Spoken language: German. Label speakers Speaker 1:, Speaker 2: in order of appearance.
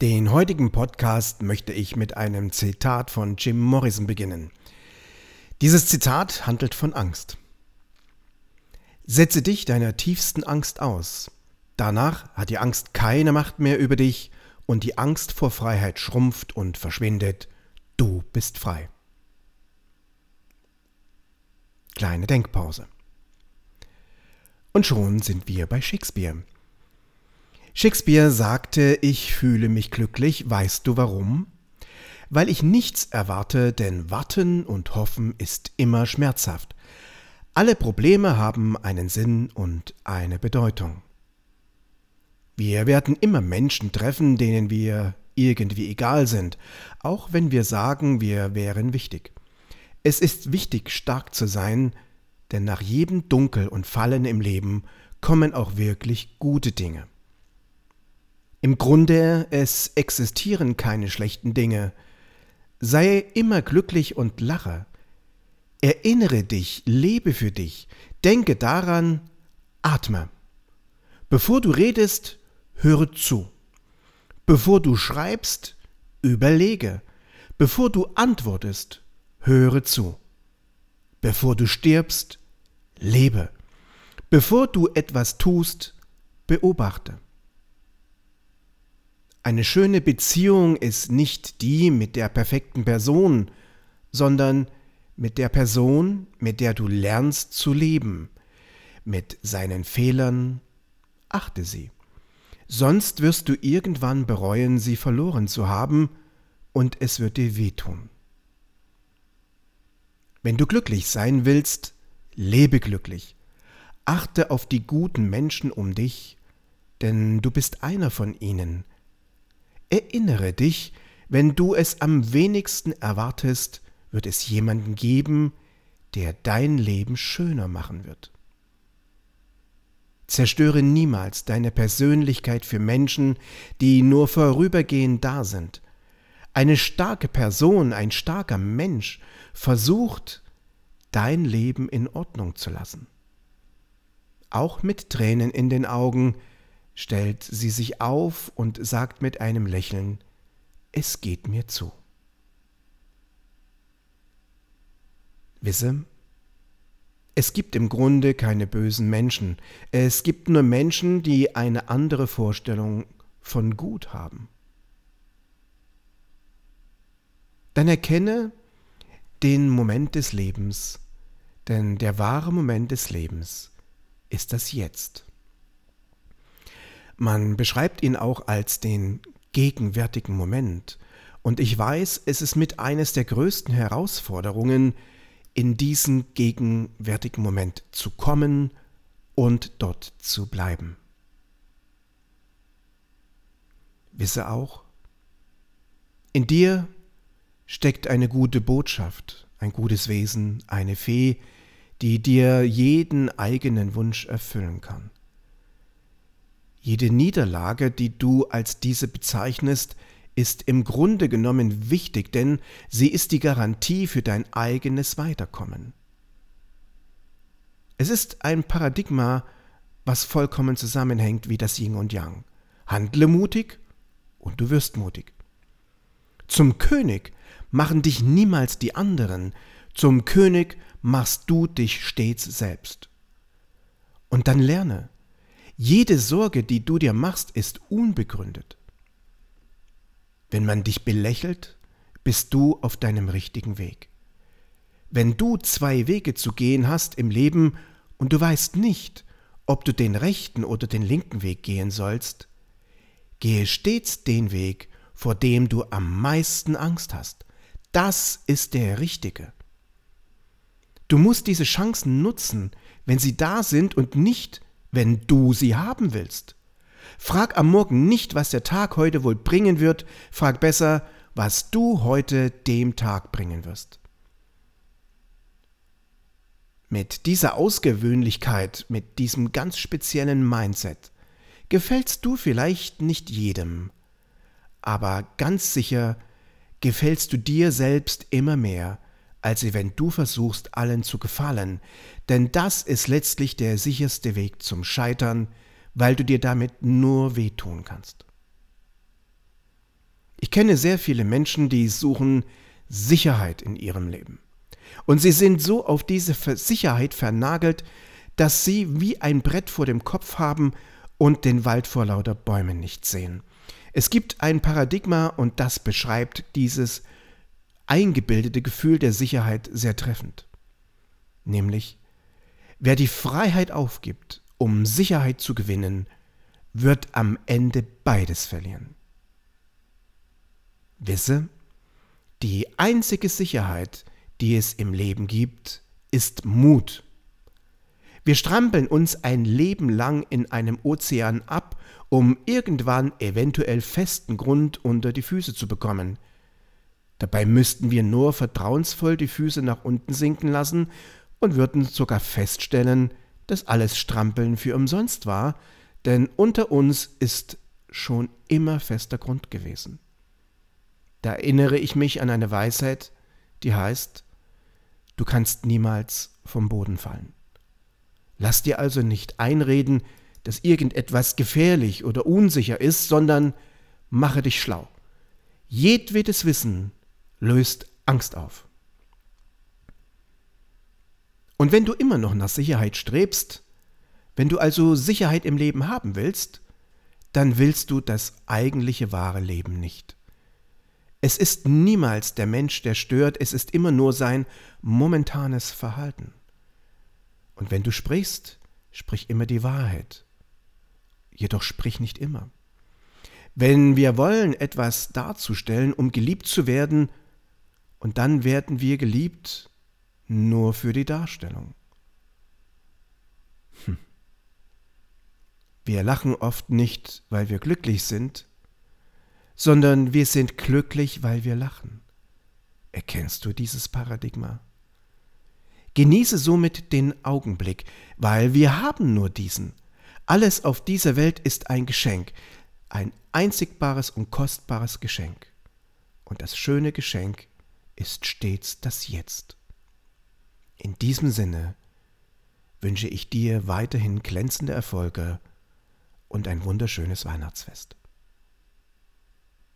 Speaker 1: Den heutigen Podcast möchte ich mit einem Zitat von Jim Morrison beginnen. Dieses Zitat handelt von Angst. Setze dich deiner tiefsten Angst aus. Danach hat die Angst keine Macht mehr über dich und die Angst vor Freiheit schrumpft und verschwindet. Du bist frei. Kleine Denkpause. Und schon sind wir bei Shakespeare. Shakespeare sagte, ich fühle mich glücklich, weißt du warum? Weil ich nichts erwarte, denn warten und hoffen ist immer schmerzhaft. Alle Probleme haben einen Sinn und eine Bedeutung. Wir werden immer Menschen treffen, denen wir irgendwie egal sind, auch wenn wir sagen, wir wären wichtig. Es ist wichtig, stark zu sein, denn nach jedem Dunkel und Fallen im Leben kommen auch wirklich gute Dinge. Im Grunde, es existieren keine schlechten Dinge. Sei immer glücklich und lache. Erinnere dich, lebe für dich, denke daran, atme. Bevor du redest, höre zu. Bevor du schreibst, überlege. Bevor du antwortest, höre zu. Bevor du stirbst, lebe. Bevor du etwas tust, beobachte. Eine schöne Beziehung ist nicht die mit der perfekten Person, sondern mit der Person, mit der du lernst zu leben, mit seinen Fehlern, achte sie. Sonst wirst du irgendwann bereuen, sie verloren zu haben, und es wird dir wehtun. Wenn du glücklich sein willst, lebe glücklich. Achte auf die guten Menschen um dich, denn du bist einer von ihnen, Erinnere dich, wenn du es am wenigsten erwartest, wird es jemanden geben, der dein Leben schöner machen wird. Zerstöre niemals deine Persönlichkeit für Menschen, die nur vorübergehend da sind. Eine starke Person, ein starker Mensch versucht, dein Leben in Ordnung zu lassen. Auch mit Tränen in den Augen stellt sie sich auf und sagt mit einem Lächeln, es geht mir zu. Wisse, es gibt im Grunde keine bösen Menschen, es gibt nur Menschen, die eine andere Vorstellung von Gut haben. Dann erkenne den Moment des Lebens, denn der wahre Moment des Lebens ist das Jetzt. Man beschreibt ihn auch als den gegenwärtigen Moment. Und ich weiß, es ist mit eines der größten Herausforderungen, in diesen gegenwärtigen Moment zu kommen und dort zu bleiben. Wisse auch, in dir steckt eine gute Botschaft, ein gutes Wesen, eine Fee, die dir jeden eigenen Wunsch erfüllen kann. Jede Niederlage, die du als diese bezeichnest, ist im Grunde genommen wichtig, denn sie ist die Garantie für dein eigenes Weiterkommen. Es ist ein Paradigma, was vollkommen zusammenhängt wie das Yin und Yang. Handle mutig und du wirst mutig. Zum König machen dich niemals die anderen, zum König machst du dich stets selbst. Und dann lerne, jede Sorge, die du dir machst, ist unbegründet. Wenn man dich belächelt, bist du auf deinem richtigen Weg. Wenn du zwei Wege zu gehen hast im Leben und du weißt nicht, ob du den rechten oder den linken Weg gehen sollst, gehe stets den Weg, vor dem du am meisten Angst hast. Das ist der richtige. Du musst diese Chancen nutzen, wenn sie da sind und nicht, wenn du sie haben willst. Frag am Morgen nicht, was der Tag heute wohl bringen wird, frag besser, was du heute dem Tag bringen wirst. Mit dieser Ausgewöhnlichkeit, mit diesem ganz speziellen Mindset, gefällst du vielleicht nicht jedem, aber ganz sicher gefällst du dir selbst immer mehr, als wenn du versuchst, allen zu gefallen, denn das ist letztlich der sicherste Weg zum Scheitern, weil du dir damit nur wehtun kannst. kenne sehr viele Menschen, die suchen Sicherheit in ihrem Leben. Und sie sind so auf diese Sicherheit vernagelt, dass sie wie ein Brett vor dem Kopf haben und den Wald vor lauter Bäumen nicht sehen. Es gibt ein Paradigma und das beschreibt dieses eingebildete Gefühl der Sicherheit sehr treffend. Nämlich, wer die Freiheit aufgibt, um Sicherheit zu gewinnen, wird am Ende beides verlieren. Wisse, die einzige Sicherheit, die es im Leben gibt, ist Mut. Wir strampeln uns ein Leben lang in einem Ozean ab, um irgendwann eventuell festen Grund unter die Füße zu bekommen. Dabei müssten wir nur vertrauensvoll die Füße nach unten sinken lassen und würden sogar feststellen, dass alles Strampeln für umsonst war, denn unter uns ist schon immer fester Grund gewesen. Da erinnere ich mich an eine Weisheit, die heißt, du kannst niemals vom Boden fallen. Lass dir also nicht einreden, dass irgendetwas gefährlich oder unsicher ist, sondern mache dich schlau. Jedwedes Wissen löst Angst auf. Und wenn du immer noch nach Sicherheit strebst, wenn du also Sicherheit im Leben haben willst, dann willst du das eigentliche wahre Leben nicht. Es ist niemals der Mensch, der stört, es ist immer nur sein momentanes Verhalten. Und wenn du sprichst, sprich immer die Wahrheit. Jedoch sprich nicht immer. Wenn wir wollen, etwas darzustellen, um geliebt zu werden, und dann werden wir geliebt nur für die Darstellung. Hm. Wir lachen oft nicht, weil wir glücklich sind, sondern wir sind glücklich, weil wir lachen. Erkennst du dieses Paradigma? Genieße somit den Augenblick, weil wir haben nur diesen. Alles auf dieser Welt ist ein Geschenk, ein einzigbares und kostbares Geschenk. Und das schöne Geschenk ist stets das Jetzt. In diesem Sinne wünsche ich dir weiterhin glänzende Erfolge und ein wunderschönes Weihnachtsfest.